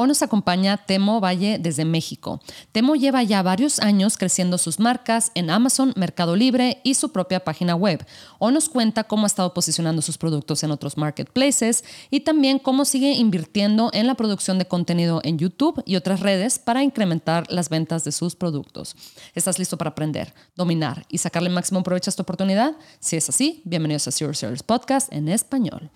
Hoy nos acompaña Temo Valle desde México. Temo lleva ya varios años creciendo sus marcas en Amazon, Mercado Libre y su propia página web. Hoy nos cuenta cómo ha estado posicionando sus productos en otros marketplaces y también cómo sigue invirtiendo en la producción de contenido en YouTube y otras redes para incrementar las ventas de sus productos. ¿Estás listo para aprender, dominar y sacarle máximo provecho a esta oportunidad? Si es así, bienvenidos a Zero Service Podcast en español.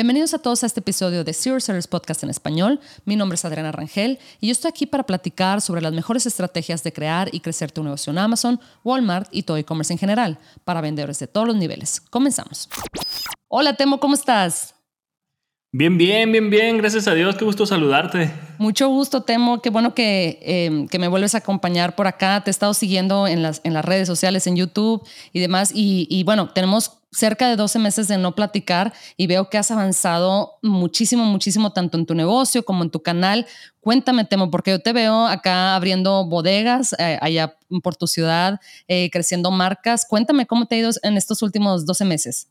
Bienvenidos a todos a este episodio de Zero Service Podcast en español. Mi nombre es Adriana Rangel y yo estoy aquí para platicar sobre las mejores estrategias de crear y crecer tu negocio en Amazon, Walmart y todo e-commerce en general para vendedores de todos los niveles. Comenzamos. Hola Temo, ¿cómo estás? Bien, bien, bien, bien. Gracias a Dios. Qué gusto saludarte. Mucho gusto, Temo. Qué bueno que, em, que, me vuelves a acompañar por acá. Te he estado siguiendo en las, en las redes sociales, en YouTube y demás. Y, bueno, tenemos cerca de 12 meses de no platicar y veo que has avanzado muchísimo, muchísimo, tanto en tu negocio como en tu canal. Cuéntame, Temo, porque yo te veo acá abriendo bodegas eh, allá por tu ciudad, eh, creciendo marcas. Cuéntame cómo te ha ido en estos últimos 12 meses.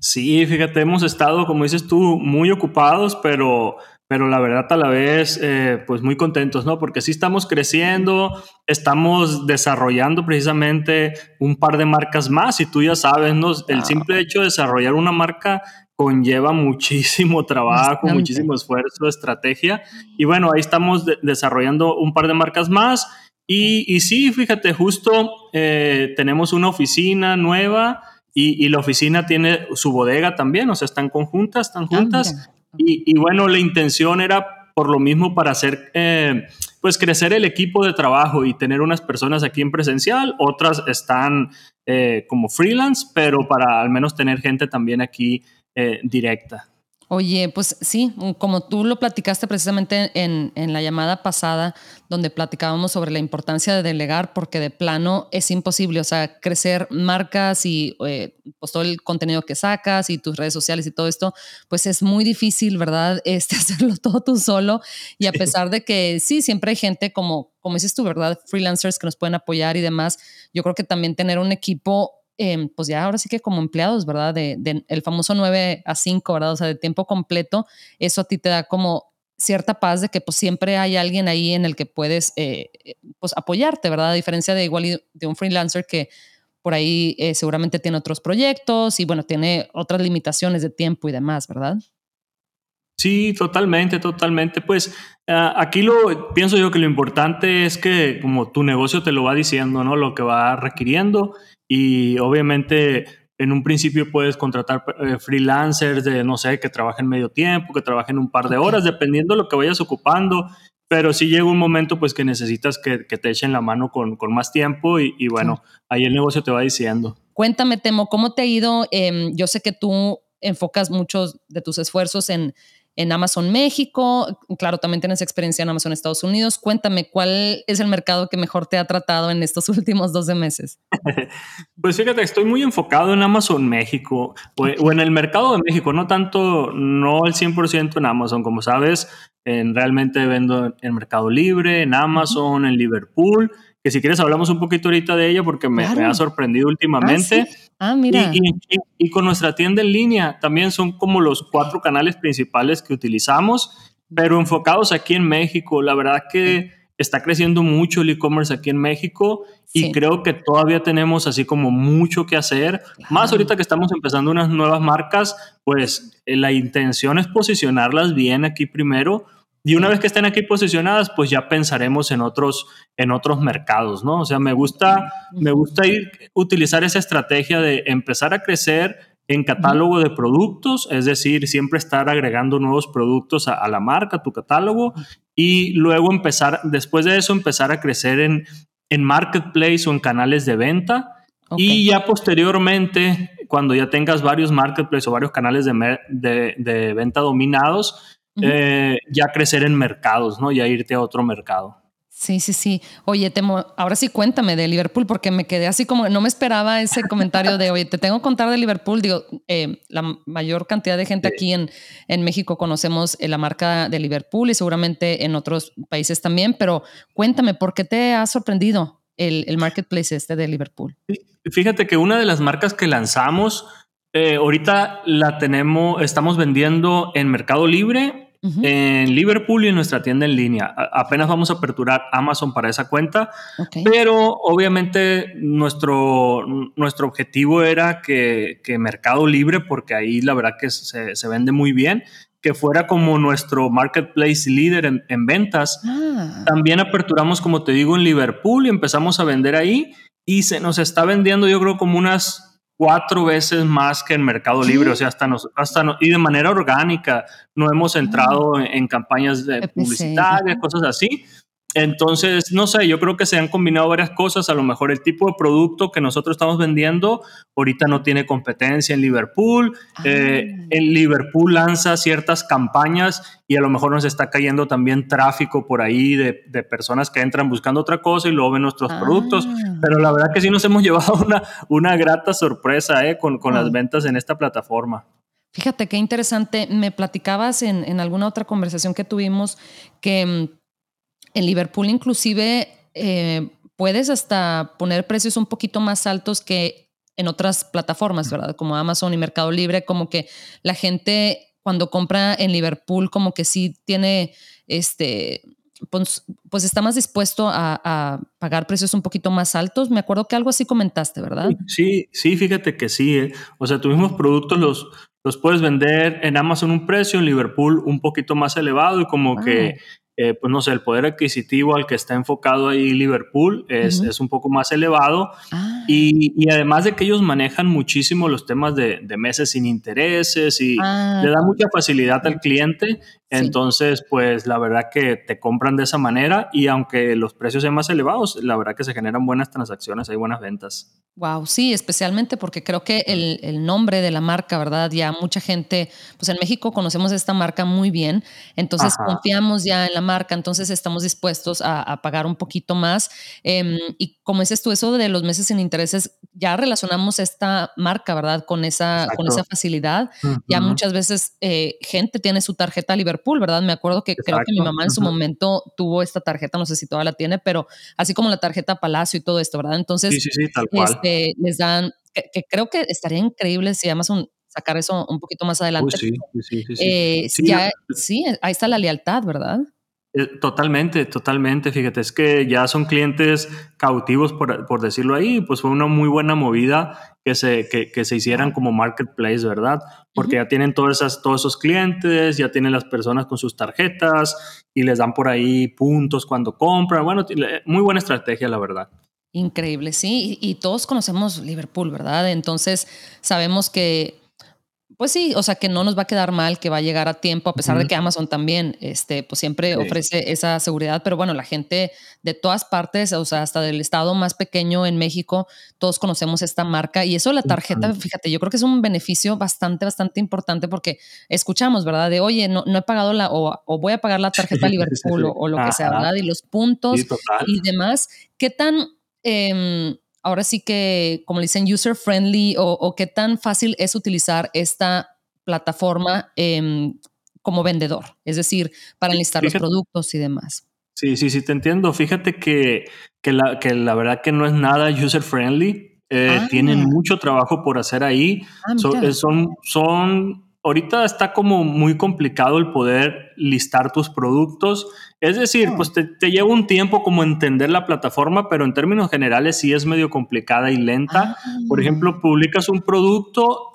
Sí, fíjate, hemos estado, como dices tú, muy ocupados, pero pero la verdad a la vez, eh, pues muy contentos, ¿no? Porque sí estamos creciendo, estamos desarrollando precisamente un par de marcas más y tú ya sabes, ¿no? El simple hecho de desarrollar una marca conlleva muchísimo trabajo, muchísimo esfuerzo, estrategia. Y bueno, ahí estamos desarrollando un par de marcas más. Y, y sí, fíjate, justo eh, tenemos una oficina nueva y, y, la oficina tiene su bodega también, o sea, están conjuntas, están ah, juntas. Y, bueno, la intención era por lo mismo para hacer, eh, pues crecer el equipo de trabajo y tener unas personas aquí en presencial, otras están eh, como freelance, pero para al menos tener gente también aquí eh, directa. Oye, pues sí, como tú lo platicaste precisamente en, la llamada pasada, donde platicábamos sobre la importancia de delegar, porque de plano es imposible, o sea, crecer marcas y eh, pues todo el contenido que sacas y tus redes sociales y todo esto, pues es muy difícil, ¿verdad? Este, hacerlo todo tú solo. Y a pesar de que sí, siempre hay gente como, como dices tú, ¿verdad? Freelancers que nos pueden apoyar y demás, yo creo que también tener un equipo Em, pues ya ahora sí que como empleados, ¿verdad? De, el famoso 9 a 5, ¿verdad? O sea, de tiempo completo, eso a ti te da como cierta paz de que pues siempre hay alguien ahí en el que puedes eh, pues apoyarte, ¿verdad? A diferencia de igual de un freelancer que por ahí eh, seguramente tiene otros proyectos y bueno, tiene otras limitaciones de tiempo y demás, ¿verdad? Sí, totalmente, totalmente. Pues ah, aquí lo pienso yo que lo importante es que como tu negocio te lo va diciendo, ¿no? Lo que va requiriendo y obviamente en un principio puedes contratar eh, freelancers de, no sé, que trabajen medio tiempo, que trabajen un par de horas, dependiendo de lo que vayas ocupando, pero sí llega un momento pues que necesitas que, te echen la mano con, más tiempo y, bueno, ahí el negocio te va diciendo. Cuéntame, Temo, ¿cómo te ha ido? Em, yo sé que tú enfocas muchos de tus esfuerzos en en Amazon México, claro, también tienes experiencia en Amazon Estados Unidos. Cuéntame, ¿cuál es el mercado que mejor te ha tratado en estos últimos 12 meses? Pues fíjate, estoy muy enfocado en Amazon México o, en el mercado de México, no tanto, no el 100% en Amazon, como sabes, en, realmente vendo en Mercado Libre, en Amazon, en Liverpool que si quieres hablamos un poquito ahorita de ella porque me, ha sorprendido últimamente. Ah, ah mira. Y, con nuestra tienda en línea también son como los cuatro canales principales que utilizamos, pero enfocados aquí en México. La verdad que está creciendo mucho el e-commerce aquí en México y creo que todavía tenemos así como mucho que hacer. Más ahorita que estamos empezando unas nuevas marcas, pues eh, la intención es posicionarlas bien aquí primero y una vez que estén aquí posicionadas, pues ya pensaremos en otros, en otros mercados, ¿no? O sea, me gusta, me gusta ir, utilizar esa estrategia de empezar a crecer en catálogo de productos, es decir, siempre estar agregando nuevos productos a, la marca, a tu catálogo, y luego empezar, después de eso, empezar a crecer en, en marketplace o en canales de venta. Y ya posteriormente, cuando ya tengas varios marketplaces o varios canales de, de, de venta dominados, eh, ya crecer en mercados, ¿no? Ya irte a otro mercado. Sí, sí, sí. Oye, temo, ahora sí cuéntame de Liverpool, porque me quedé así como, no me esperaba ese comentario de, oye, te tengo que contar de Liverpool. Digo, eh, la mayor cantidad de gente aquí en, en México conocemos eh, la marca de Liverpool y seguramente en otros países también, pero cuéntame, ¿por qué te ha sorprendido el, el marketplace este de Liverpool? Fíjate que una de las marcas que lanzamos, eh, ahorita la tenemos, estamos vendiendo en Mercado Libre en Liverpool y en nuestra tienda en línea. apenas vamos a aperturar Amazon para esa cuenta, pero obviamente nuestro, nuestro objetivo era que, que, Mercado Libre, porque ahí la verdad que se, se, vende muy bien, que fuera como nuestro marketplace líder en, en ventas. Ah. También aperturamos, como te digo, en Liverpool y empezamos a vender ahí y se nos está vendiendo yo creo como unas cuatro veces más que en Mercado Libre, o sea, hasta, nos, hasta y de manera orgánica, no hemos entrado en, en campañas de publicitarias, cosas así, entonces, no sé, yo creo que se han combinado varias cosas. A lo mejor el tipo de producto que nosotros estamos vendiendo ahorita no tiene competencia en Liverpool. Eh, ah. en Liverpool lanza ciertas campañas y a lo mejor nos está cayendo también tráfico por ahí de, personas que entran buscando otra cosa y luego ven nuestros productos. Ah. Pero la verdad que sí nos hemos llevado una, una grata sorpresa eh, con, con las ventas en esta plataforma. Fíjate qué interesante. Me platicabas en, en alguna otra conversación que tuvimos que mm, en Liverpool inclusive eh, puedes hasta poner precios un poquito más altos que en otras plataformas, ¿verdad? Como Amazon y Mercado Libre, como que la gente cuando compra en Liverpool como que sí tiene este... Pues, pues está más dispuesto a, pagar precios un poquito más altos. Me acuerdo que algo así comentaste, ¿verdad? Sí, sí, fíjate que sí. ¿eh? O sea, tus mismos productos los, los puedes vender en Amazon un precio, en Liverpool un poquito más elevado y como que eh, pues no sé, el poder adquisitivo al que está enfocado ahí Liverpool es, es un poco más elevado. Ah. Y, y, además de que ellos manejan muchísimo los temas de, de meses sin intereses y ah. le da mucha facilidad al cliente. Entonces, pues la verdad que te compran de esa manera y aunque los precios sean más elevados, la verdad que se generan buenas transacciones, hay buenas ventas. Wow, sí, especialmente porque creo que el, el, nombre de la marca, ¿verdad? Ya mucha gente, pues en México conocemos esta marca muy bien, entonces confiamos ya en la marca, entonces estamos dispuestos a, a pagar un poquito más. Eh, y como dices tú, eso de los meses sin intereses, ya relacionamos esta marca, ¿verdad? Con esa, con esa facilidad. Ya muchas veces eh, gente tiene su tarjeta Liverpool, ¿verdad? Me acuerdo que creo que mi mamá en su momento tuvo esta tarjeta, no sé si todavía la tiene, pero así como la tarjeta Palacio y todo esto, ¿verdad? Entonces, sí, sí, tal cual. Este, les dan, que, creo que estaría increíble si además un, sacar eso un poquito más adelante. sí, sí, sí, eh, ya, sí, ahí está la lealtad, ¿verdad? Eh, totalmente, totalmente. Fíjate, es que ya son clientes cautivos, por, por decirlo ahí, pues fue una muy buena movida que se, que, que se hicieran como marketplace, ¿verdad? Porque ya tienen todas esas, todos esos clientes, ya tienen las personas con sus tarjetas y les dan por ahí puntos cuando compran. Bueno, muy buena estrategia, la verdad. Increíble, sí. Y, y todos conocemos Liverpool, ¿verdad? Entonces sabemos que pues sí, o sea que no nos va a quedar mal, que va a llegar a tiempo, a pesar de que Amazon también, este, pues siempre ofrece esa seguridad, pero bueno, la gente de todas partes, o sea, hasta del estado más pequeño en México, todos conocemos esta marca y eso la tarjeta, fíjate, yo creo que es un beneficio bastante, bastante importante porque escuchamos, ¿verdad? De, oye, no, no he pagado la, o, voy a pagar la tarjeta Liverpool o, lo que sea, ¿verdad? Y los puntos y demás, ¿qué tan... Eh, ahora sí que, como le dicen, user friendly o, qué tan fácil es utilizar esta plataforma em, como vendedor, es decir, para enlistar los productos y demás. Sí, sí, sí, te entiendo. Fíjate que, que, la, que la verdad que no es nada user friendly. Eh, ah. Tienen mucho trabajo por hacer ahí. Ah, eh, son, son ahorita está como muy complicado el poder listar tus productos. Es decir, ah. pues te, lleva un tiempo como entender la plataforma, pero en términos generales sí es medio complicada y lenta. Por ah. ejemplo, publicas un producto,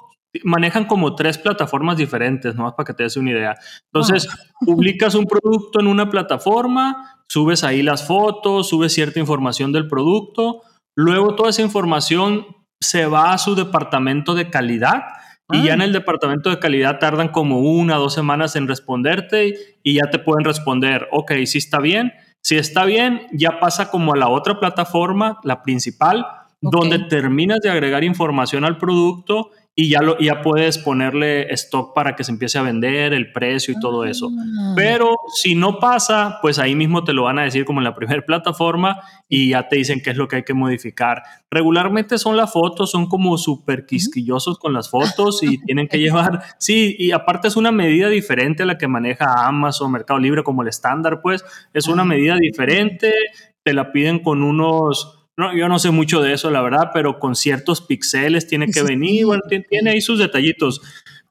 manejan como tres plataformas diferentes, ¿no? Para que te des una idea. Entonces, ah. publicas un producto en una plataforma, subes ahí las fotos, subes cierta información del producto, luego toda esa información se va a su departamento de calidad y ya en el departamento de calidad tardan como una o dos semanas en responderte y ya te pueden responder, ok, si está bien. Si está bien, ya pasa como a la otra plataforma, la principal, donde terminas de agregar información al producto y ya, lo, ya puedes ponerle stock para que se empiece a vender, el precio y todo eso. Ah. Pero si no pasa, pues ahí mismo te lo van a decir como en la primera plataforma y ya te dicen qué es lo que hay que modificar. Regularmente son las fotos, son como súper quisquillosos con las fotos y tienen que llevar, sí, y aparte es una medida diferente a la que maneja Amazon, Mercado Libre como el estándar, pues es una medida diferente, te la piden con unos no, yo no sé mucho de eso, la verdad, pero con ciertos píxeles tiene que venir, bueno, tiene ahí sus detallitos.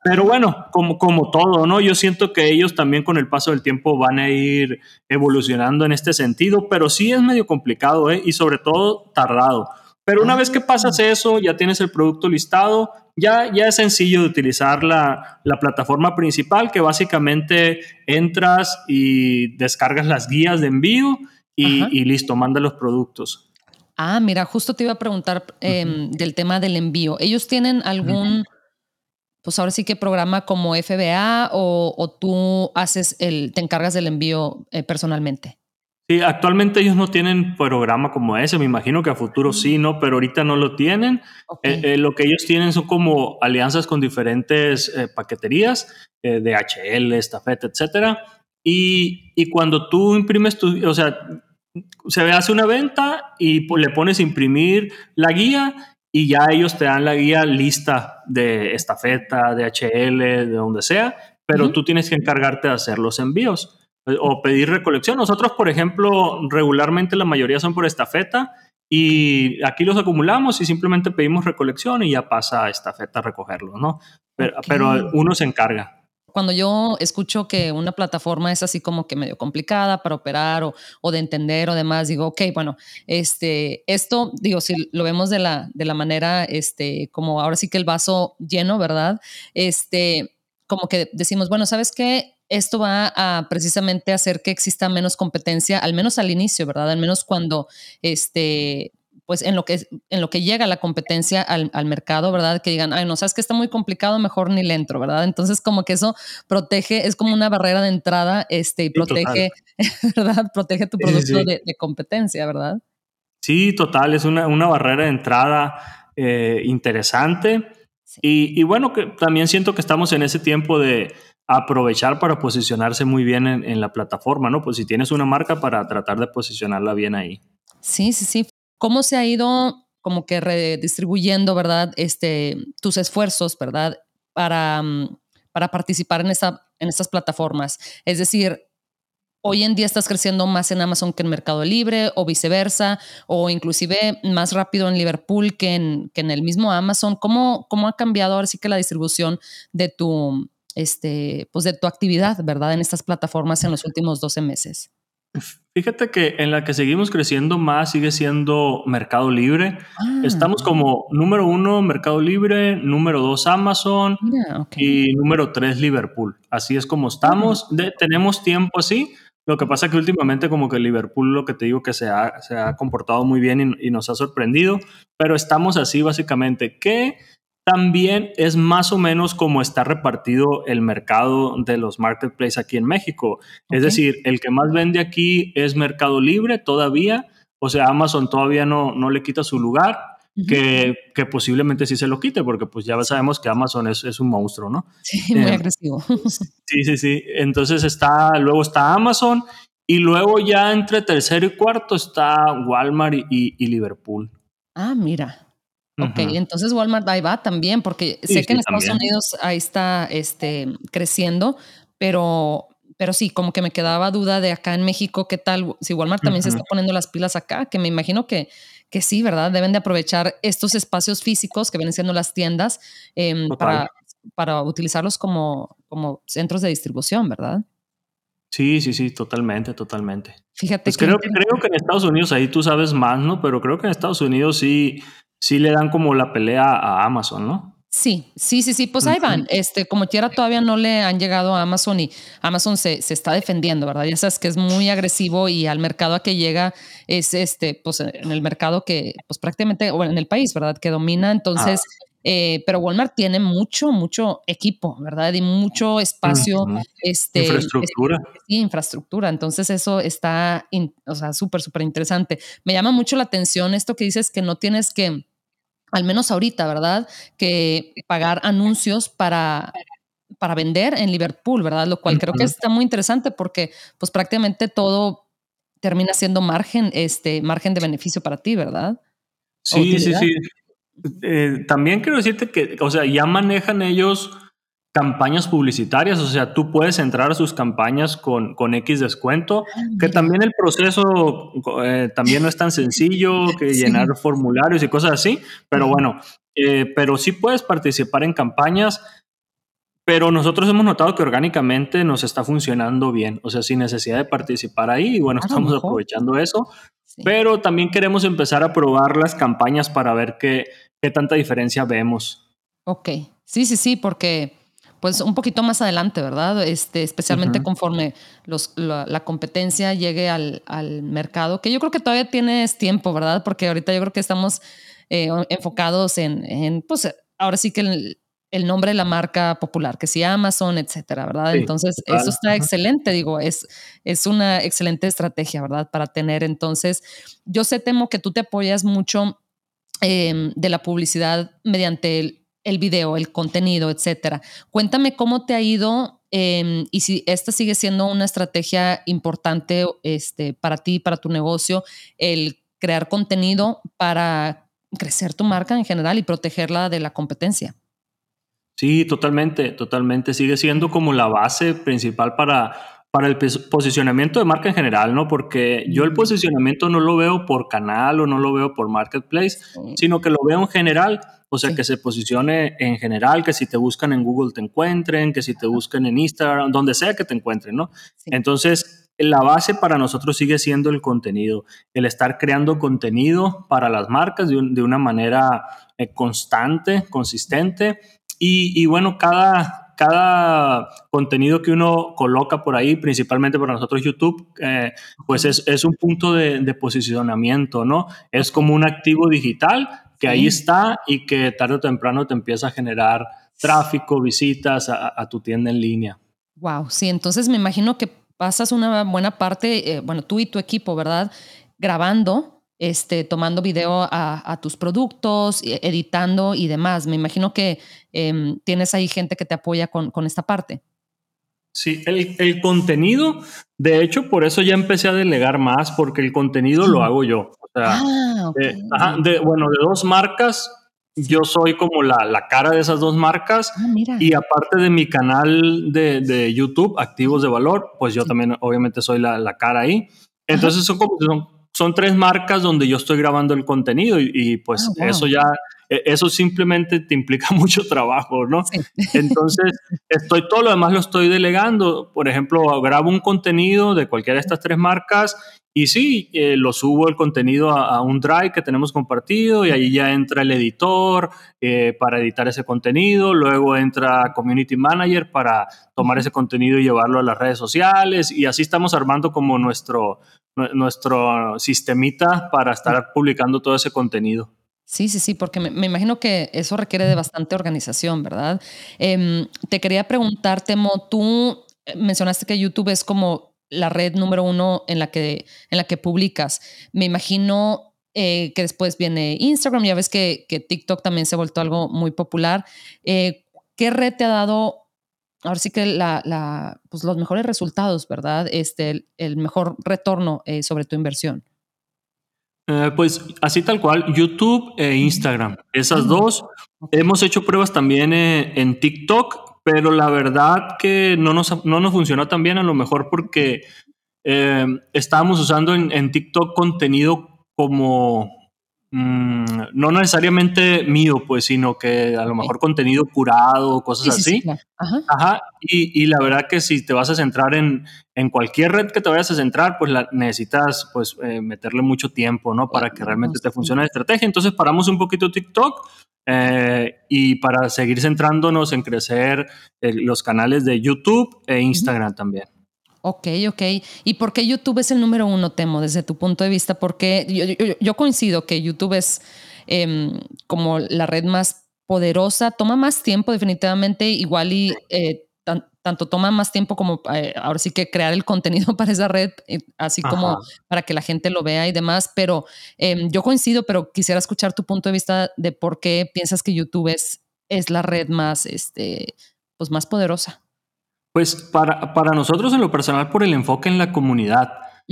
Pero bueno, como, como todo, ¿no? Yo siento que ellos también con el paso del tiempo van a ir evolucionando en este sentido, pero sí es medio complicado, ¿eh? Y sobre todo tardado. Pero una vez que pasas eso, ya tienes el producto listado, ya, ya es sencillo de utilizar la, la plataforma principal, que básicamente entras y descargas las guías de envío y, y listo, manda los productos. Ah, mira, justo te iba a preguntar em, del tema del envío. ¿Ellos tienen algún, pues ahora sí que programa como FBA o, tú haces el, te encargas del envío eh, personalmente? Sí, actualmente ellos no tienen programa como ese, me imagino que a futuro sí, ¿no? Pero ahorita no lo tienen. Eh, eh, lo que ellos tienen son como alianzas con diferentes paqueterías, DHL, Estafeta, etcétera. Y, y, cuando tú imprimes tu, o sea, se hace una venta y le pones imprimir la guía y ya ellos te dan la guía lista de estafeta, de HL, de donde sea, pero tú tienes que encargarte de hacer los envíos eh, o pedir recolección. Nosotros, por ejemplo, regularmente la mayoría son por estafeta y aquí los acumulamos y simplemente pedimos recolección y ya pasa a estafeta a recogerlos, ¿no? pero uno se encarga cuando yo escucho que una plataforma es así como que medio complicada para operar o, o, de entender o demás, digo, ok, bueno, este, esto, digo, si lo vemos de la, de la manera, este, como ahora sí que el vaso lleno, ¿verdad? Este, como que decimos, bueno, ¿sabes qué? Esto va a precisamente hacer que exista menos competencia, al menos al inicio, ¿verdad? Al menos cuando, este, pues en lo que, en lo que llega la competencia al, mercado, ¿verdad? Que digan, ay, no, sabes que está muy complicado, mejor ni le entro, ¿verdad? Entonces como que eso protege, es como una barrera de entrada, este, y protege, ¿verdad? Protege tu producto De, competencia, ¿verdad? Sí, total, es una, barrera de entrada eh, interesante. Y, bueno, que también siento que estamos en ese tiempo de aprovechar para posicionarse muy bien en, en la plataforma, ¿no? Pues si tienes una marca para tratar de posicionarla bien ahí. Sí, sí, sí cómo se ha ido como que redistribuyendo, ¿verdad? Este, tus esfuerzos, ¿verdad? Para, mm, para participar en, esta, en estas plataformas. Es decir, hoy en día estás creciendo más en Amazon que en Mercado Libre o viceversa, o inclusive más rápido en Liverpool que en, que en el mismo Amazon. ¿Cómo, ¿Cómo ha cambiado ahora sí que la distribución de tu, este, pues de tu actividad, ¿verdad? En estas plataformas en los últimos 12 meses. Fíjate que en la que seguimos creciendo más sigue siendo Mercado Libre. Ah. Estamos como número uno Mercado Libre, número dos Amazon y número tres Liverpool. Así es como estamos. tenemos tiempo así. Lo que pasa que últimamente como que Liverpool, lo que te digo, que se ha, se ha comportado muy bien y, y, nos ha sorprendido, pero estamos así básicamente. que también es más o menos como está repartido el mercado de los marketplaces aquí en México. Es decir, el que más vende aquí es Mercado Libre todavía, o sea, Amazon todavía no, no le quita su lugar, que, que, posiblemente sí se lo quite, porque pues ya sabemos que Amazon es, es un monstruo, ¿no? Sí, muy eh, agresivo. Sí, sí, sí. Entonces está, luego está Amazon y luego ya entre tercero y cuarto está Walmart y, y Liverpool. Ah, mira. Ok, entonces Walmart ahí va también, porque sé que en Estados Unidos ahí está este, creciendo, pero, pero sí, como que me quedaba duda de acá en México, ¿qué tal? Si Walmart también se está poniendo las pilas acá, que me imagino que, que sí, ¿verdad? Deben de aprovechar estos espacios físicos que vienen siendo las tiendas em, para, para utilizarlos como, como centros de distribución, ¿verdad? Sí, sí, sí, totalmente, totalmente. Fíjate pues creo, creo que en Estados Unidos ahí tú sabes más, ¿no? Pero creo que en Estados Unidos sí sí le dan como la pelea a Amazon, ¿no? Sí, sí, sí, sí, pues ahí van. Este, como quiera, todavía no le han llegado a Amazon y Amazon se, se, está defendiendo, ¿verdad? Ya sabes que es muy agresivo y al mercado a que llega es este, pues en el mercado que, pues prácticamente, o en el país, ¿verdad? Que domina. Entonces, ah. eh, pero Walmart tiene mucho, mucho equipo, ¿verdad? Y mucho espacio. este, infraestructura. sí, infraestructura. Entonces, eso está, o sea, súper, súper interesante. Me llama mucho la atención esto que dices que no tienes que al menos ahorita, ¿verdad? Que pagar anuncios para, para vender en Liverpool, ¿verdad? Lo cual creo que está muy interesante porque pues prácticamente todo termina siendo margen, este, margen de beneficio para ti, ¿verdad? Sí, sí, sí. Eh, también quiero decirte que, o sea, ya manejan ellos campañas publicitarias, o sea, tú puedes entrar a sus campañas con, con X descuento, ah, que también el proceso eh, también no es tan sencillo que llenar formularios y cosas así, pero bueno, eh, pero sí puedes participar en campañas, pero nosotros hemos notado que orgánicamente nos está funcionando bien, o sea, sin necesidad de participar ahí, y bueno, estamos aprovechando eso, pero también queremos empezar a probar las campañas para ver qué, qué tanta diferencia vemos. Ok, sí, sí, sí, porque pues un poquito más adelante, ¿verdad? Este, especialmente conforme los, la, competencia llegue al, al, mercado, que yo creo que todavía tienes tiempo, ¿verdad? Porque ahorita yo creo que estamos eh, enfocados en, en, pues ahora sí que el, el, nombre de la marca popular, que sí Amazon, etcétera, ¿verdad? Entonces, eso está excelente, digo, es, es una excelente estrategia, ¿verdad? Para tener, entonces, yo sé, temo que tú te apoyas mucho eh, de la publicidad mediante el el video, el contenido, etcétera. Cuéntame cómo te ha ido em, y si esta sigue siendo una estrategia importante este, para ti, para tu negocio, el crear contenido para crecer tu marca en general y protegerla de la competencia. Sí, totalmente, totalmente. Sigue siendo como la base principal para, para el posicionamiento de marca en general, ¿no? Porque yo el posicionamiento no lo veo por canal o no lo veo por marketplace, sino que lo veo en general o sea, que se posicione en general, que si te buscan en Google te encuentren, que si te buscan en Instagram, donde sea que te encuentren, ¿no? Entonces, la base para nosotros sigue siendo el contenido, el estar creando contenido para las marcas de, una manera eh, constante, consistente. Y, bueno, cada, cada contenido que uno coloca por ahí, principalmente para nosotros YouTube, eh, pues es, es, un punto de, de, posicionamiento, ¿no? Es como un activo digital que ahí está y que tarde o temprano te empieza a generar tráfico, visitas a, tu tienda en línea. Wow, sí, entonces me imagino que pasas una buena parte, eh, bueno, tú y tu equipo, ¿verdad? Grabando, este, tomando video a, tus productos, e, editando y demás. Me imagino que em, tienes ahí gente que te apoya con, con esta parte. Sí, el, el, contenido, de hecho, por eso ya empecé a delegar más, porque el contenido lo hago yo. O sea, ah, de, bueno, de dos marcas, yo soy como la, la, cara de esas dos marcas. Ah, y aparte de mi canal de, de, YouTube, Activos de Valor, pues yo también obviamente soy la, la cara ahí. Entonces son como son, son, tres marcas donde yo estoy grabando el contenido y, pues ah, eso ya eso simplemente te implica mucho trabajo, ¿no? Entonces, estoy todo lo demás lo estoy delegando. Por ejemplo, grabo un contenido de cualquiera de estas tres marcas y sí, eh, lo subo el contenido a, un drive que tenemos compartido y ahí ya entra el editor eh, para editar ese contenido, luego entra Community Manager para tomar ese contenido y llevarlo a las redes sociales y así estamos armando como nuestro, nuestro sistemita para estar publicando todo ese contenido. Sí, sí, sí, porque me, imagino que eso requiere de bastante organización, ¿verdad? Em, te quería preguntar, Temo, tú eh, mencionaste que YouTube es como la red número uno en la que, en la que publicas. Me imagino eh, que después viene Instagram, ya ves que, que, TikTok también se ha vuelto algo muy popular. Eh, ¿Qué red te ha dado, ahora sí que la, la, pues los mejores resultados, ¿verdad? Este, el, mejor retorno sobre tu inversión. Eh, pues así tal cual, YouTube e Instagram. Esas dos. Hemos hecho pruebas también eh, en TikTok, pero la verdad que no nos, no nos funcionó tan bien, a lo mejor porque eh, estábamos usando en, en, TikTok contenido como Mm, no necesariamente mío, pues, sino que a lo mejor contenido curado, cosas así. Ajá. Y, la verdad que si te vas a centrar en, en, cualquier red que te vayas a centrar, pues la, necesitas pues eh, meterle mucho tiempo, ¿no? Para que realmente te funcione la estrategia. Entonces paramos un poquito TikTok eh, y para seguir centrándonos en crecer eh, los canales de YouTube e Instagram también. Ok, ok. ¿Y por qué YouTube es el número uno, Temo, desde tu punto de vista? Porque yo, coincido que YouTube es em, como la red más poderosa, toma más tiempo definitivamente, igual y eh, tanto toma más tiempo como eh, ahora sí que crear el contenido para esa red, eh, así como para que la gente lo vea y demás. Pero em, yo coincido, pero quisiera escuchar tu punto de vista de por qué piensas que YouTube es, es la red más, este, pues más poderosa. Pues para, para nosotros en lo personal por el enfoque en la comunidad.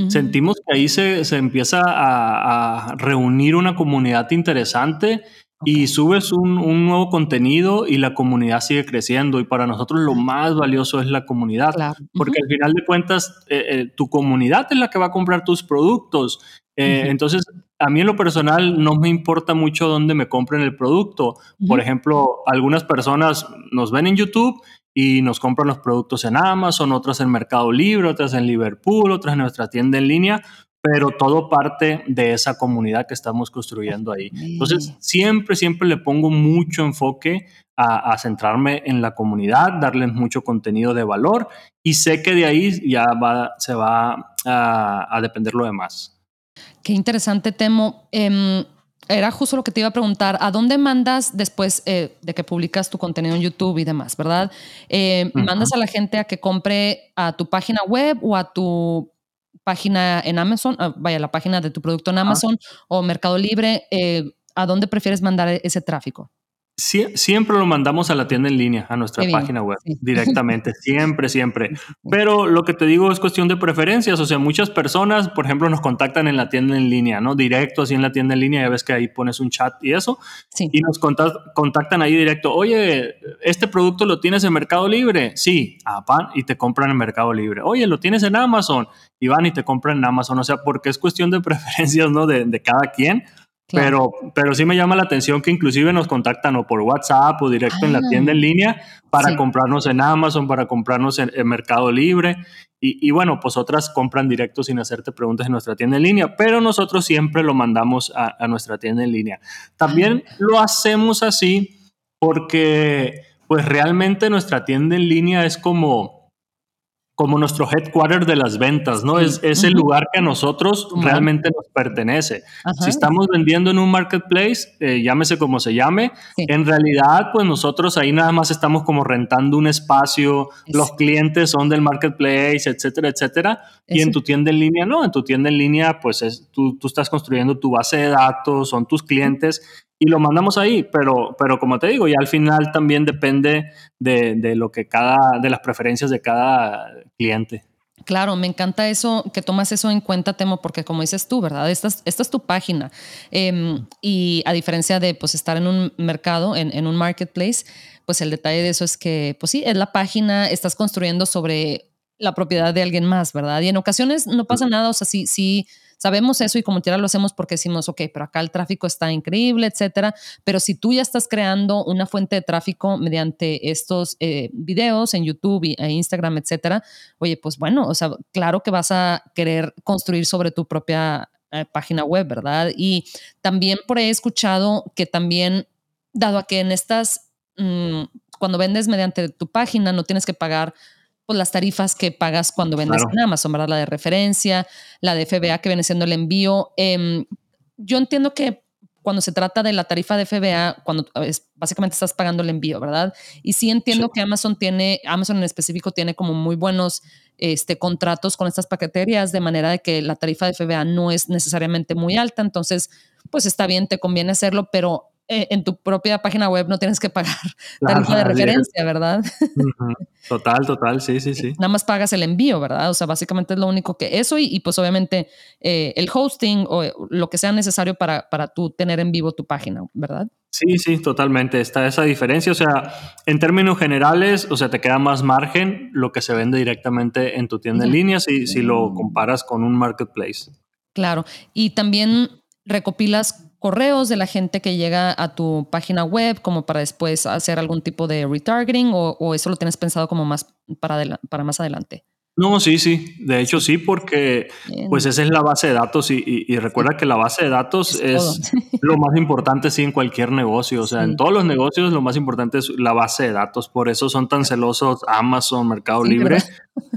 Sentimos que ahí se, se empieza a, a, reunir una comunidad interesante y subes un, un, nuevo contenido y la comunidad sigue creciendo. Y para nosotros lo más valioso es la comunidad, porque al final de cuentas eh, eh, tu comunidad es la que va a comprar tus productos. Eh, entonces, a mí en lo personal no me importa mucho dónde me compren el producto. Por ejemplo, algunas personas nos ven en YouTube y nos compran los productos en Amazon, otras en Mercado Libre, otras en Liverpool, otras en nuestra tienda en línea pero todo parte de esa comunidad que estamos construyendo ahí. Entonces, siempre, siempre le pongo mucho enfoque a, centrarme en la comunidad, darles mucho contenido de valor y sé que de ahí ya va, se va a, depender lo demás. Qué interesante, Temo. Em, era justo lo que te iba a preguntar. ¿A dónde mandas después eh, de que publicas tu contenido en YouTube y demás, verdad? Eh, ¿Mandas a la gente a que compre a tu página web o a tu página en Amazon, ah, vaya, la página de tu producto en Amazon o Mercado Libre, eh, ¿a dónde prefieres mandar ese tráfico? Siempre lo mandamos a la tienda en línea, a nuestra página web, directamente, siempre, siempre. Pero lo que te digo es cuestión de preferencias, o sea, muchas personas, por ejemplo, nos contactan en la tienda en línea, ¿no? Directo, así en la tienda en línea, ya ves que ahí pones un chat y eso, y nos contactan ahí directo, oye, ¿este producto lo tienes en Mercado Libre? Sí, ah, pan, y te compran en Mercado Libre. Oye, ¿lo tienes en Amazon? Y van y te compran en Amazon, o sea, porque es cuestión de preferencias, ¿no? De, de cada quien pero, pero sí me llama la atención que inclusive nos contactan o por WhatsApp o directo en la tienda en ah, línea para comprarnos en Amazon, para comprarnos en, Mercado Libre. Y, y, bueno, pues otras compran directo sin hacerte preguntas en nuestra tienda en línea, pero nosotros siempre lo mandamos a, a nuestra tienda en línea. También ah. lo hacemos así porque pues realmente nuestra tienda en línea es como como nuestro headquarter de las ventas, ¿no? Es, es el lugar que a nosotros realmente nos pertenece. Si estamos vendiendo en un marketplace, eh, llámese como se llame, en realidad, pues nosotros ahí nada más estamos como rentando un espacio, los clientes son del marketplace, etcétera, etcétera. Y en tu tienda en línea, no, en tu tienda en línea, pues es, tú, tú estás construyendo tu base de datos, son tus clientes y lo mandamos ahí, pero, pero como te digo, ya al final también depende de, de, lo que cada, de las preferencias de cada cliente. Claro, me encanta eso, que tomas eso en cuenta, Temo, porque como dices tú, ¿verdad? Esta es, esta es tu página. Em, y a diferencia de pues, estar en un mercado, en, en, un marketplace, pues el detalle de eso es que, pues sí, es la página, estás construyendo sobre la propiedad de alguien más, ¿verdad? Y en ocasiones no pasa nada, o sea, sí, sí Sabemos eso y como quiera lo hacemos porque decimos, ok, pero acá el tráfico está increíble, etcétera. Pero si tú ya estás creando una fuente de tráfico mediante estos eh, videos en YouTube e Instagram, etcétera, oye, pues bueno, o sea, claro que vas a querer construir sobre tu propia eh, página web, ¿verdad? Y también por ahí he escuchado que también, dado a que en estas, mm, cuando vendes mediante tu página, no tienes que pagar pues, las tarifas que pagas cuando vendes en Amazon, ¿verdad? La de referencia, la de FBA que viene siendo el envío. Em, yo entiendo que cuando se trata de la tarifa de FBA, cuando básicamente estás pagando el envío, ¿verdad? Y sí entiendo que Amazon tiene, Amazon en específico tiene como muy buenos este, contratos con estas paqueterías, de manera de que la tarifa de FBA no es necesariamente muy alta, entonces, pues está bien, te conviene hacerlo, pero en tu propia página web no tienes que pagar tarifa de referencia, ¿verdad? Total, total, sí, sí, sí. Nada más pagas el envío, ¿verdad? O sea, básicamente es lo único que eso y, pues obviamente eh, el hosting o lo que sea necesario para, para tú tener en vivo tu página, ¿verdad? Sí, sí, totalmente. Está esa diferencia. O sea, en términos generales, o sea, te queda más margen lo que se vende directamente en tu tienda en línea si, si lo comparas con un marketplace. Claro. Y también recopilas correos de la gente que llega a tu página web como para después hacer algún tipo de retargeting o, eso lo tienes pensado como más para, para más adelante? No, sí, sí. De hecho, sí, porque pues esa es la base de datos y, recuerda que la base de datos es, lo más importante, sí, en cualquier negocio. O sea, en todos los negocios lo más importante es la base de datos. Por eso son tan celosos Amazon, Mercado Libre.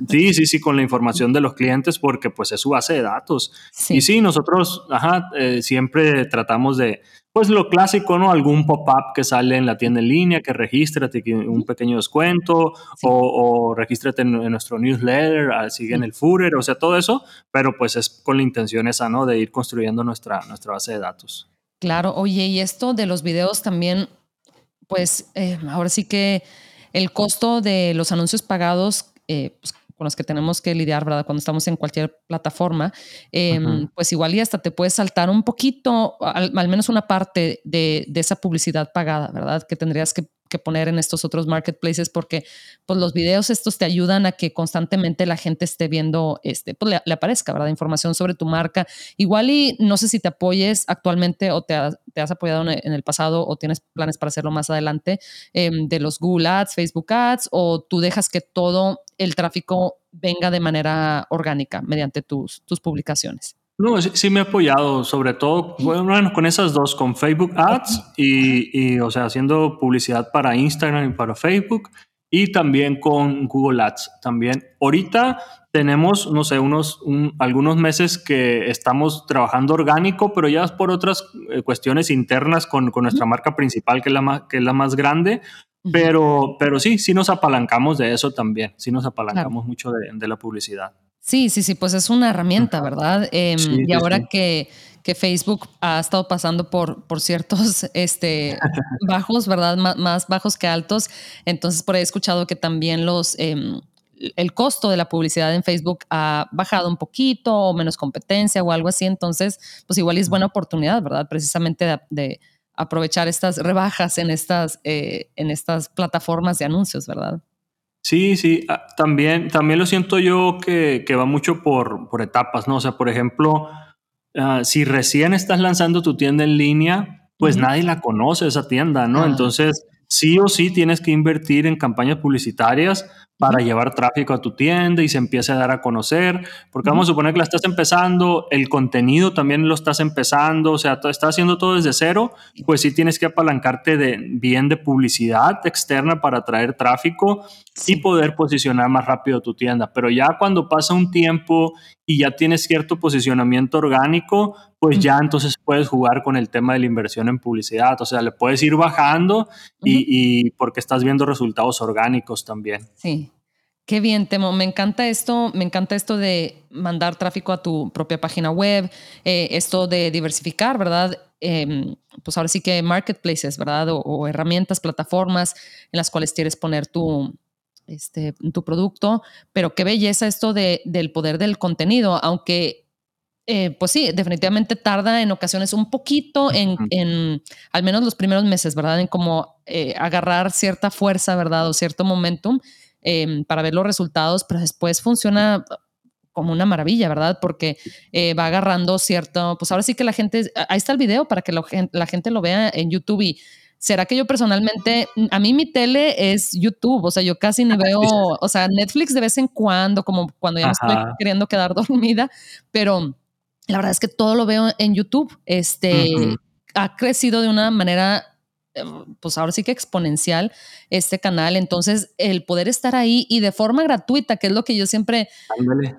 Sí, sí, sí, con la información de los clientes porque pues es su base de datos. Y sí, nosotros, ajá, eh, siempre tratamos de, pues lo clásico, ¿no? Algún pop-up que sale en la tienda en línea, que regístrate, un pequeño descuento, o, o, regístrate en, nuestro newsletter, ah, sigue en el footer, o sea, todo eso, pero pues es con la intención esa, ¿no? De ir construyendo nuestra, nuestra base de datos. Claro, oye, y esto de los videos también, pues eh, ahora sí que el costo de los anuncios pagados, eh, pues, con los que tenemos que lidiar, ¿verdad? Cuando estamos en cualquier plataforma, em, pues igual y hasta te puedes saltar un poquito, al, menos una parte de, de, esa publicidad pagada, ¿verdad? Que tendrías que que poner en estos otros marketplaces porque pues los videos estos te ayudan a que constantemente la gente esté viendo, este, pues le, aparezca, ¿verdad? Información sobre tu marca. Igual y no sé si te apoyes actualmente o te, has apoyado en el pasado o tienes planes para hacerlo más adelante em, de los Google Ads, Facebook Ads o tú dejas que todo el tráfico venga de manera orgánica mediante tus, tus publicaciones. No, sí, me he apoyado, sobre todo, bueno, con esas dos, con Facebook Ads y, o sea, haciendo publicidad para Instagram y para Facebook y también con Google Ads también. Ahorita tenemos, no sé, unos, algunos meses que estamos trabajando orgánico, pero ya es por otras eh, cuestiones internas con, con, nuestra marca principal, que es la más, que es la más grande. Pero, pero sí, sí nos apalancamos de eso también, sí nos apalancamos mucho de, de la publicidad. Sí, sí, sí, pues es una herramienta, ¿verdad? Em, y ahora que, que, Facebook ha estado pasando por, por ciertos este, bajos, ¿verdad? más bajos que altos, entonces por ahí he escuchado que también los... Em, el costo de la publicidad en Facebook ha bajado un poquito o menos competencia o algo así, entonces pues igual es buena oportunidad, ¿verdad? Precisamente de, aprovechar estas rebajas en estas, eh, en estas plataformas de anuncios, ¿verdad? Sí, sí, ah, también, también lo siento yo que, que va mucho por, por, etapas, ¿no? O sea, por ejemplo, ah, si recién estás lanzando tu tienda en línea, pues nadie la conoce esa tienda, ¿no? Entonces, sí o sí tienes que invertir en campañas publicitarias para llevar tráfico a tu tienda y se empiece a dar a conocer, porque vamos a suponer que la estás empezando, el contenido también lo estás empezando, o sea, estás haciendo todo desde cero, pues sí tienes que apalancarte de, bien de publicidad externa para atraer tráfico y poder posicionar más rápido tu tienda. Pero ya cuando pasa un tiempo y ya tienes cierto posicionamiento orgánico, pues ya entonces puedes jugar con el tema de la inversión en publicidad, o sea, le puedes ir bajando y, y porque estás viendo resultados orgánicos también. Sí. Qué bien, Temo. Me encanta esto, me encanta esto de mandar tráfico a tu propia página web, eh, esto de diversificar, ¿verdad? Em, pues ahora sí que marketplaces, ¿verdad? O, herramientas, plataformas en las cuales quieres poner tu, este, tu producto, pero qué belleza esto de, del poder del contenido, aunque, eh, pues sí, definitivamente tarda en ocasiones un poquito en, en, al menos los primeros meses, ¿verdad? En como eh, agarrar cierta fuerza, ¿verdad? O cierto momentum Em, para ver los resultados, pero después funciona como una maravilla, ¿verdad? Porque eh, va agarrando cierto, pues ahora sí que la gente, ahí está el video para que la gente lo vea en YouTube y será que yo personalmente, a mí mi tele es YouTube, o sea, yo casi ni veo, o sea, Netflix de vez en cuando, como cuando ya me estoy queriendo quedar dormida, pero la verdad es que todo lo veo en YouTube. Este ha crecido de una manera pues ahora sí que exponencial este canal. Entonces, el poder estar ahí y de forma gratuita, que es lo que yo siempre,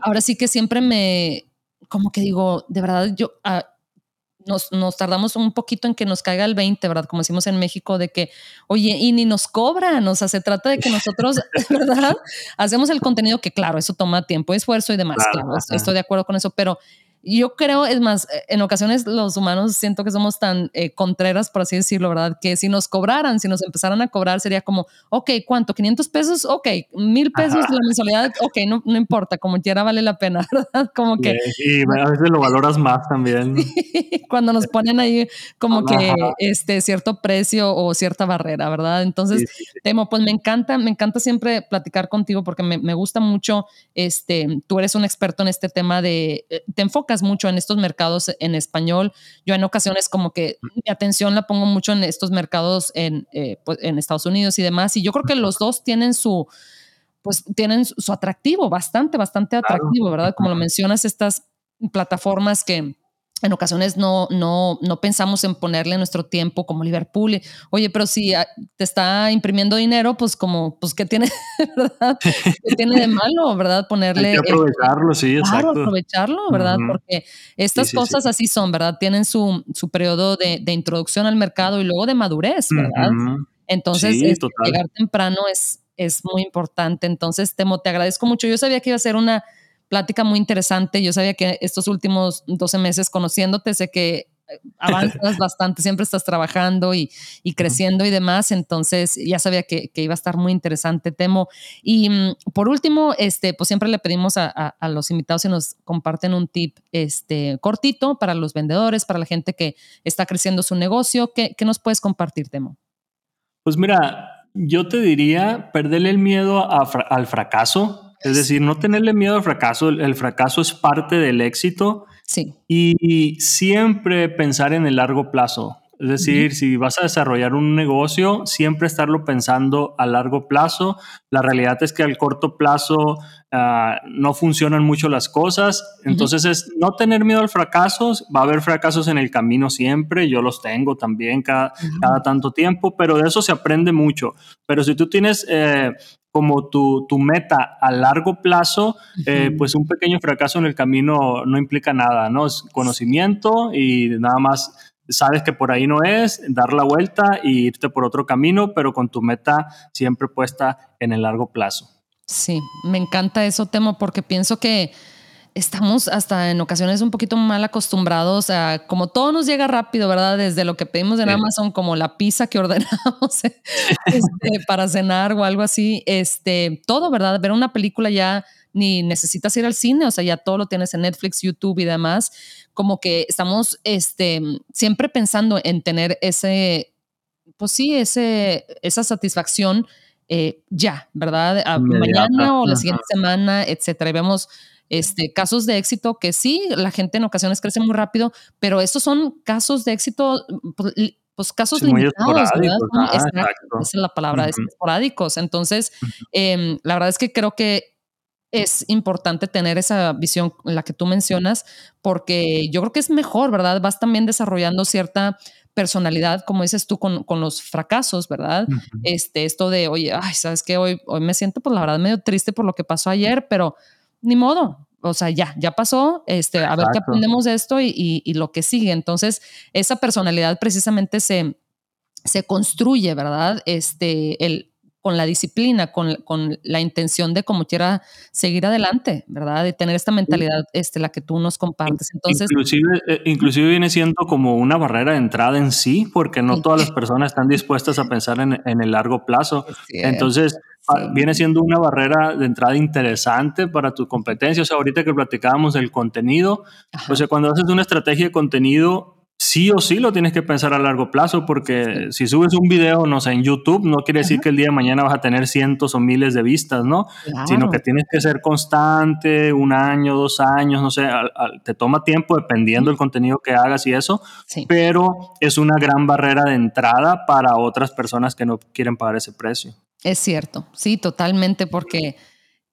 ahora sí que siempre me, como que digo, de verdad, yo... Ah, nos, nos, tardamos un poquito en que nos caiga el 20, ¿verdad? Como decimos en México, de que, oye, y ni nos cobran, o sea, se trata de que nosotros, ¿verdad? Hacemos el contenido que, claro, eso toma tiempo, esfuerzo y demás, claro estoy de acuerdo con eso, pero yo creo, es más, eh, en ocasiones los humanos siento que somos tan eh, contreras, por así decirlo, ¿verdad? Que si nos cobraran, si nos empezaran a cobrar, sería como, ok, ¿cuánto? ¿500 pesos? Ok, mil pesos la mensualidad, ok, no, no importa, como quiera vale la pena, ¿verdad? Como que... Y, a veces lo valoras más también. cuando nos ponen ahí como que este cierto precio o cierta barrera, ¿verdad? Entonces, Temo, pues me encanta, me encanta siempre platicar contigo porque me, me gusta mucho, este, tú eres un experto en este tema de, eh, te enfocas mucho en estos mercados en español. Yo en ocasiones como que mi atención la pongo mucho en estos mercados en, eh, pues, en Estados Unidos y demás. Y yo creo que los dos tienen su, pues tienen su atractivo, bastante, bastante atractivo, ¿verdad? Como lo mencionas, estas plataformas que en ocasiones no, no, no pensamos en ponerle nuestro tiempo como Liverpool. Oye, pero si ah, te está imprimiendo dinero, pues como, pues ¿qué tiene, ¿verdad? ¿Qué tiene de malo, verdad? Ponerle... Hay que aprovecharlo, sí, claro, aprovecharlo, ¿verdad? Porque estas cosas así son, ¿verdad? Tienen su, su periodo de, de, introducción al mercado y luego de madurez, ¿verdad? Entonces, llegar temprano es, es muy importante. Entonces, Temo, te agradezco mucho. Yo sabía que iba a ser una plática muy interesante. Yo sabía que estos últimos 12 meses conociéndote, sé que eh, avanzas bastante, siempre estás trabajando y, creciendo y demás, entonces ya sabía que, iba a estar muy interesante, Temo. Y mm, por último, este, pues siempre le pedimos a, los invitados si nos comparten un tip este, cortito para los vendedores, para la gente que está creciendo su negocio. ¿Qué, nos puedes compartir, Temo? Pues mira, yo te diría perderle el miedo al fracaso es decir, no tenerle miedo al fracaso. El, fracaso es parte del éxito. Sí. Y, siempre pensar en el largo plazo. Es decir, si vas a desarrollar un negocio, siempre estarlo pensando a largo plazo. La realidad es que al corto plazo ah, no funcionan mucho las cosas. Entonces es no tener miedo al fracaso. Va a haber fracasos en el camino siempre. Yo los tengo también cada, cada tanto tiempo, pero de eso se aprende mucho. Pero si tú tienes eh, como tu, tu, meta a largo plazo, eh, pues un pequeño fracaso en el camino no implica nada, ¿no? Es conocimiento y nada más sabes que por ahí no es, dar la vuelta e irte por otro camino, pero con tu meta siempre puesta en el largo plazo. Sí, me encanta eso, Temo, porque pienso que estamos hasta en ocasiones un poquito mal acostumbrados a como todo nos llega rápido, ¿verdad? Desde lo que pedimos en Amazon, como la pizza que ordenamos este, para cenar o algo así, este, todo, ¿verdad? Ver una película ya ni necesitas ir al cine, o sea, ya todo lo tienes en Netflix, YouTube y demás, como que estamos este, siempre pensando en tener ese, pues sí, ese, esa satisfacción eh, ya, ¿verdad? mañana o la siguiente semana, etcétera. Y vemos este, casos de éxito que sí, la gente en ocasiones crece muy rápido, pero estos son casos de éxito, pues, pues casos limitados, ¿verdad? esa es la palabra, esporádicos. Entonces, em, la verdad es que creo que es importante tener esa visión, la que tú mencionas, porque yo creo que es mejor, ¿verdad? Vas también desarrollando cierta personalidad, como dices tú, con, con los fracasos, ¿verdad? este, esto de, oye, ay, ¿sabes qué? Hoy, hoy me siento, pues la verdad, medio triste por lo que pasó ayer, pero ni modo, o sea, ya, ya pasó, este, a ver qué aprendemos de esto y, y, lo que sigue. Entonces, esa personalidad precisamente se, se construye, ¿verdad? Este, el, con la disciplina, con, con, la intención de como quiera seguir adelante, ¿verdad? De tener esta mentalidad, este, la que tú nos compartes. Entonces, inclusive, eh, inclusive viene siendo como una barrera de entrada en sí, porque no todas las personas están dispuestas a pensar en, en el largo plazo. Entonces, viene siendo una barrera de entrada interesante para tu competencia. O sea, ahorita que platicábamos del contenido, o sea, cuando haces una estrategia de contenido, sí o sí lo tienes que pensar a largo plazo, porque si subes un video, no sé, en YouTube, no quiere decir que el día de mañana vas a tener cientos o miles de vistas, ¿no? Sino que tienes que ser constante, un año, dos años, no sé, te toma tiempo dependiendo del contenido que hagas y eso, pero es una gran barrera de entrada para otras personas que no quieren pagar ese precio. Es cierto, sí, totalmente, porque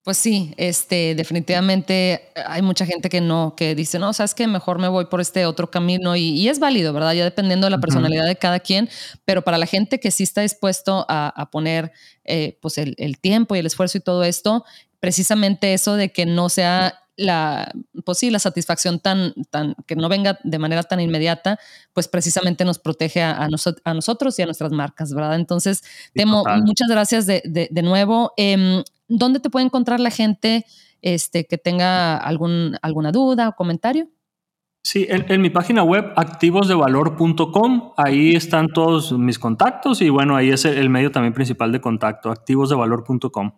pues sí, este, definitivamente hay mucha gente que no, que dice, no, sabes que mejor me voy por este otro camino y, es válido, ¿verdad? Ya dependiendo de la personalidad de cada quien, pero para la gente que sí está dispuesto a, poner eh, pues el, tiempo y el esfuerzo y todo esto, precisamente eso de que no sea la, pues sí, la satisfacción tan, tan, que no venga de manera tan inmediata, pues precisamente nos protege a, a nosotros y a nuestras marcas, ¿verdad? Entonces, Temo, muchas gracias de, de, nuevo. Em, ¿dónde te puede encontrar la gente este, que tenga algún, alguna duda o comentario? Sí, en, mi página web activosdevalor.com, ahí están todos mis contactos y bueno, ahí es el, medio también principal de contacto, activosdevalor.com.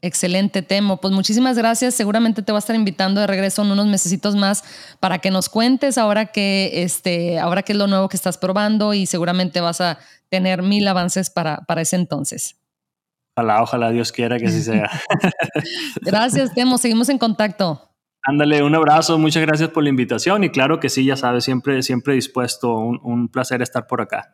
Excelente, Temo. Pues muchísimas gracias. Seguramente te va a estar invitando de regreso en unos mesecitos más para que nos cuentes ahora que, este, ahora qué es lo nuevo que estás probando y seguramente vas a tener mil avances para, para ese entonces. Ojalá, ojalá Dios quiera que así sea. gracias, Temo. Seguimos en contacto. Ándale, un abrazo, muchas gracias por la invitación y claro que sí, ya sabes, siempre, siempre dispuesto, un placer estar por acá.